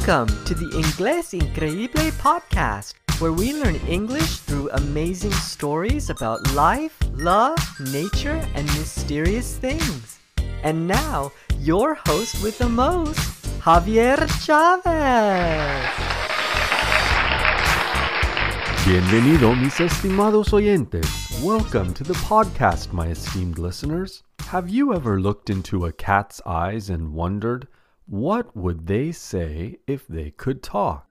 Welcome to the Inglés Increíble podcast, where we learn English through amazing stories about life, love, nature, and mysterious things. And now, your host with the most, Javier Chavez. Bienvenido, mis estimados oyentes. Welcome to the podcast, my esteemed listeners. Have you ever looked into a cat's eyes and wondered, what would they say if they could talk?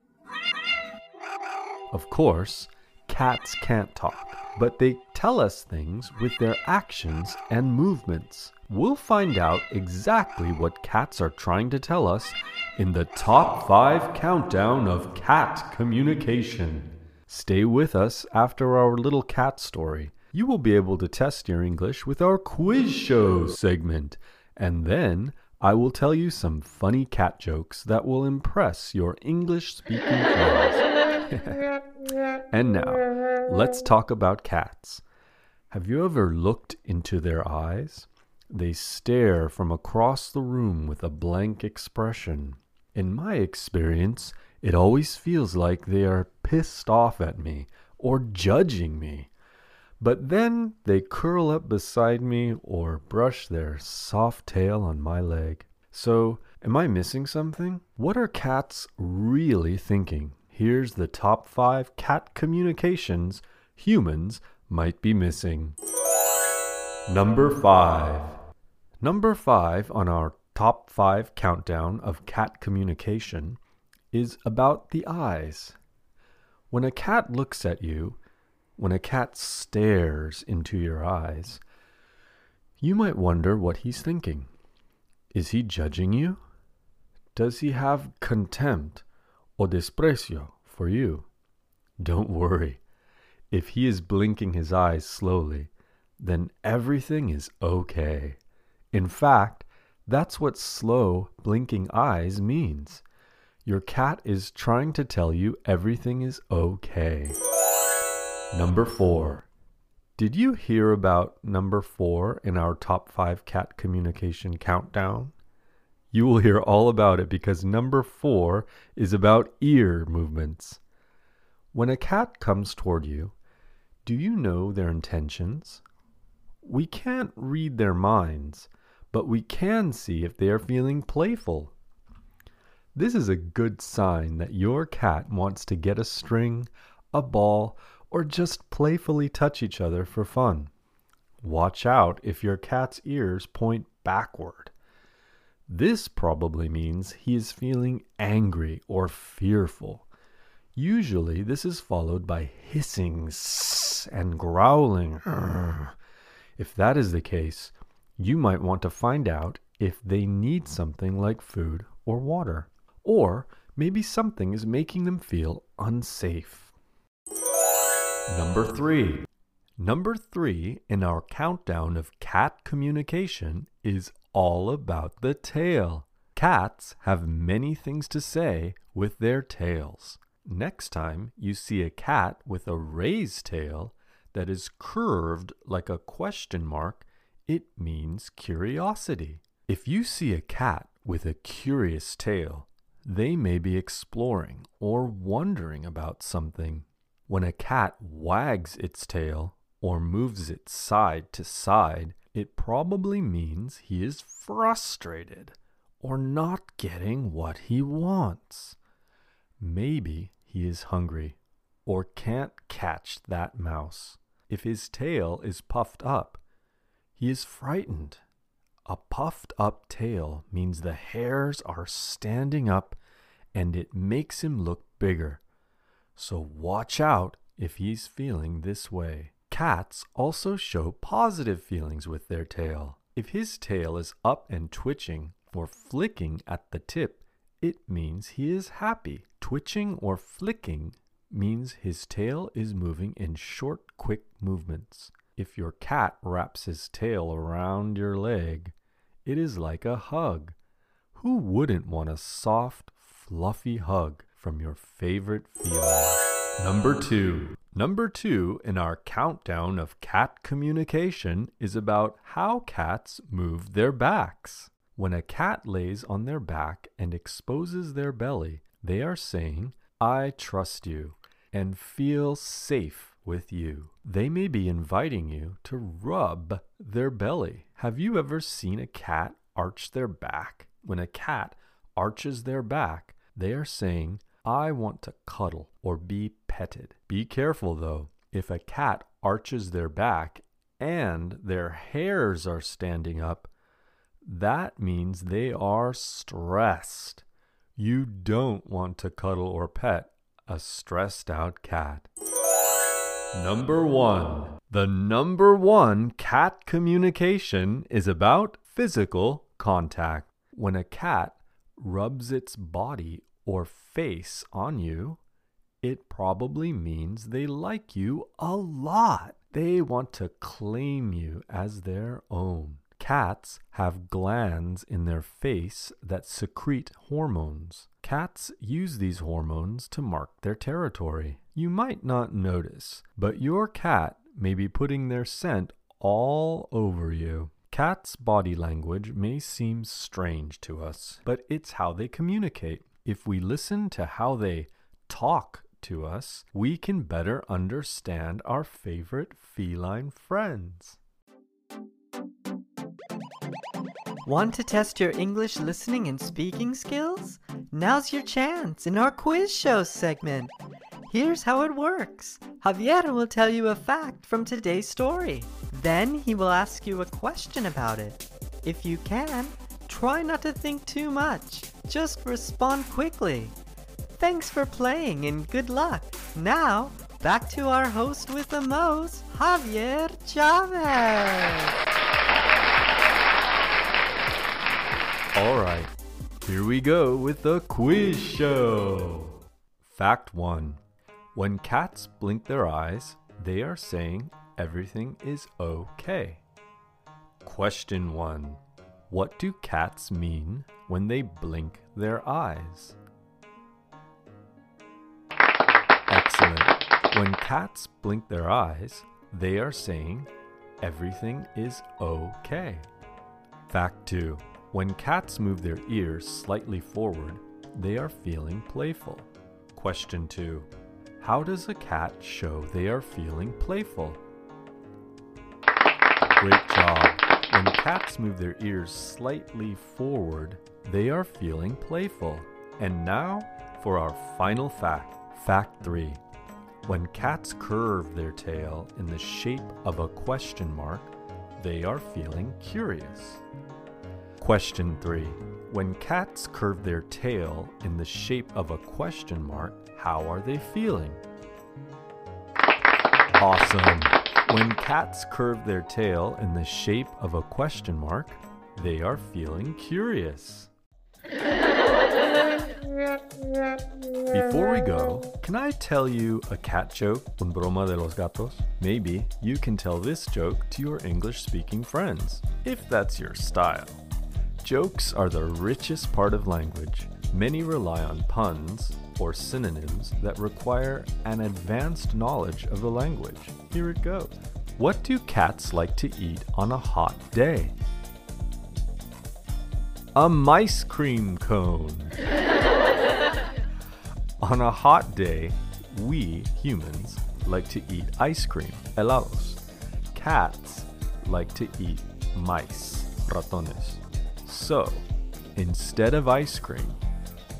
Of course, cats can't talk, but they tell us things with their actions and movements. We'll find out exactly what cats are trying to tell us in the top 5 countdown of cat communication. Stay with us after our little cat story. You will be able to test your English with our quiz show segment, and then I will tell you some funny cat jokes that will impress your English speaking friends. and now, let's talk about cats. Have you ever looked into their eyes? They stare from across the room with a blank expression. In my experience, it always feels like they are pissed off at me or judging me. But then they curl up beside me or brush their soft tail on my leg. So, am I missing something? What are cats really thinking? Here's the top five cat communications humans might be missing. Number five. Number five on our top five countdown of cat communication is about the eyes. When a cat looks at you, when a cat stares into your eyes, you might wonder what he's thinking. Is he judging you? Does he have contempt or desprecio for you? Don't worry. If he is blinking his eyes slowly, then everything is okay. In fact, that's what slow blinking eyes means. Your cat is trying to tell you everything is okay. Number four. Did you hear about number four in our top five cat communication countdown? You will hear all about it because number four is about ear movements. When a cat comes toward you, do you know their intentions? We can't read their minds, but we can see if they are feeling playful. This is a good sign that your cat wants to get a string, a ball, or just playfully touch each other for fun. Watch out if your cat's ears point backward. This probably means he is feeling angry or fearful. Usually, this is followed by hissing and growling. If that is the case, you might want to find out if they need something like food or water. Or maybe something is making them feel unsafe. Number three. Number three in our countdown of cat communication is all about the tail. Cats have many things to say with their tails. Next time you see a cat with a raised tail that is curved like a question mark, it means curiosity. If you see a cat with a curious tail, they may be exploring or wondering about something. When a cat wags its tail or moves it side to side, it probably means he is frustrated or not getting what he wants. Maybe he is hungry or can't catch that mouse. If his tail is puffed up, he is frightened. A puffed up tail means the hairs are standing up and it makes him look bigger. So watch out if he's feeling this way. Cats also show positive feelings with their tail. If his tail is up and twitching or flicking at the tip, it means he is happy. Twitching or flicking means his tail is moving in short, quick movements. If your cat wraps his tail around your leg, it is like a hug. Who wouldn't want a soft, fluffy hug from your favorite feline? Number two. Number two in our countdown of cat communication is about how cats move their backs. When a cat lays on their back and exposes their belly, They are saying, I trust you and feel safe with you. They may be inviting you to rub their belly. Have you ever seen a cat arch their back? When a cat arches their back, they are saying, I want to cuddle or be petted. Be careful though. If a cat arches their back and their hairs are standing up, that means they are stressed. You don't want to cuddle or pet a stressed out cat. Number one. The number one cat communication is about physical contact. When a cat rubs its body or face on you, it probably means they like you a lot. They want to claim you as their own. Cats have glands in their face that secrete hormones. Cats use these hormones to mark their territory. You might not notice, but your cat may be putting their scent all over you. Cats' body language may seem strange to us, but it's how they communicate. If we listen to how they talk to us, we can better understand our favorite feline friends. Want to test your English listening and speaking skills? Now's your chance in our quiz show segment. Here's how it works Javier will tell you a fact from today's story. Then he will ask you a question about it. If you can, try not to think too much. Just respond quickly. Thanks for playing and good luck. Now, back to our host with the most, Javier Chavez. All right, here we go with the quiz show. Fact 1 When cats blink their eyes, they are saying everything is okay. Question 1 What do cats mean when they blink their eyes? Excellent. When cats blink their eyes, they are saying everything is okay. Fact 2 when cats move their ears slightly forward, they are feeling playful. Question 2. How does a cat show they are feeling playful? Great job. When cats move their ears slightly forward, they are feeling playful. And now for our final fact. Fact 3. When cats curve their tail in the shape of a question mark, they are feeling curious. Question 3. When cats curve their tail in the shape of a question mark, how are they feeling? Awesome! When cats curve their tail in the shape of a question mark, they are feeling curious. Before we go, can I tell you a cat joke, un broma de los gatos? Maybe you can tell this joke to your English speaking friends, if that's your style. Jokes are the richest part of language. Many rely on puns or synonyms that require an advanced knowledge of the language. Here it goes. What do cats like to eat on a hot day? A mice cream cone. on a hot day, we humans like to eat ice cream, helados. Cats like to eat mice, ratones. So, instead of ice cream,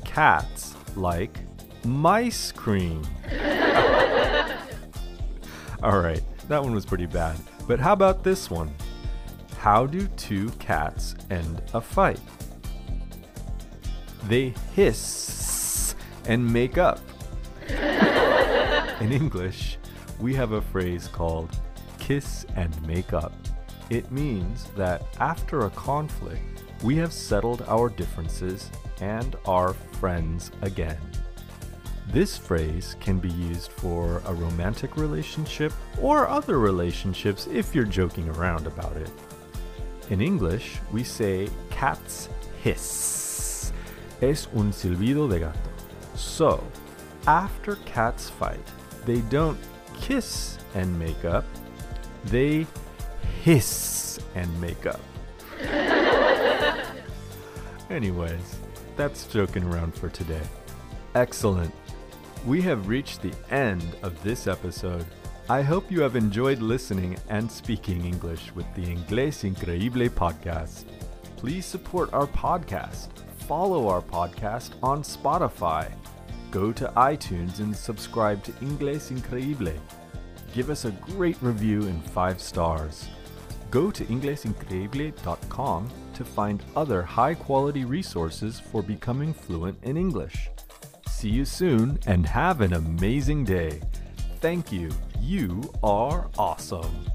cats like mice cream. All right, that one was pretty bad. But how about this one? How do two cats end a fight? They hiss and make up. In English, we have a phrase called kiss and make up. It means that after a conflict, we have settled our differences and are friends again. This phrase can be used for a romantic relationship or other relationships if you're joking around about it. In English, we say cats hiss. Es un silbido de gato. So, after cats fight, they don't kiss and make up, they hiss and make up. Anyways, that's joking around for today. Excellent. We have reached the end of this episode. I hope you have enjoyed listening and speaking English with the Inglés Increíble podcast. Please support our podcast. Follow our podcast on Spotify. Go to iTunes and subscribe to Inglés Increíble. Give us a great review and five stars. Go to inglesincreíble.com to find other high quality resources for becoming fluent in English. See you soon and have an amazing day. Thank you. You are awesome.